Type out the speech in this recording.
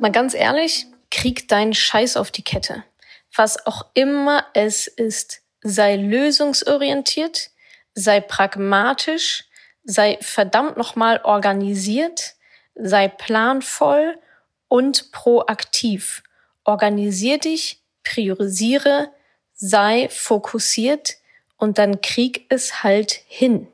Mal ganz ehrlich, krieg deinen Scheiß auf die Kette. Was auch immer es ist, sei lösungsorientiert, sei pragmatisch, sei verdammt nochmal organisiert, sei planvoll und proaktiv. Organisier dich, priorisiere, sei fokussiert und dann krieg es halt hin.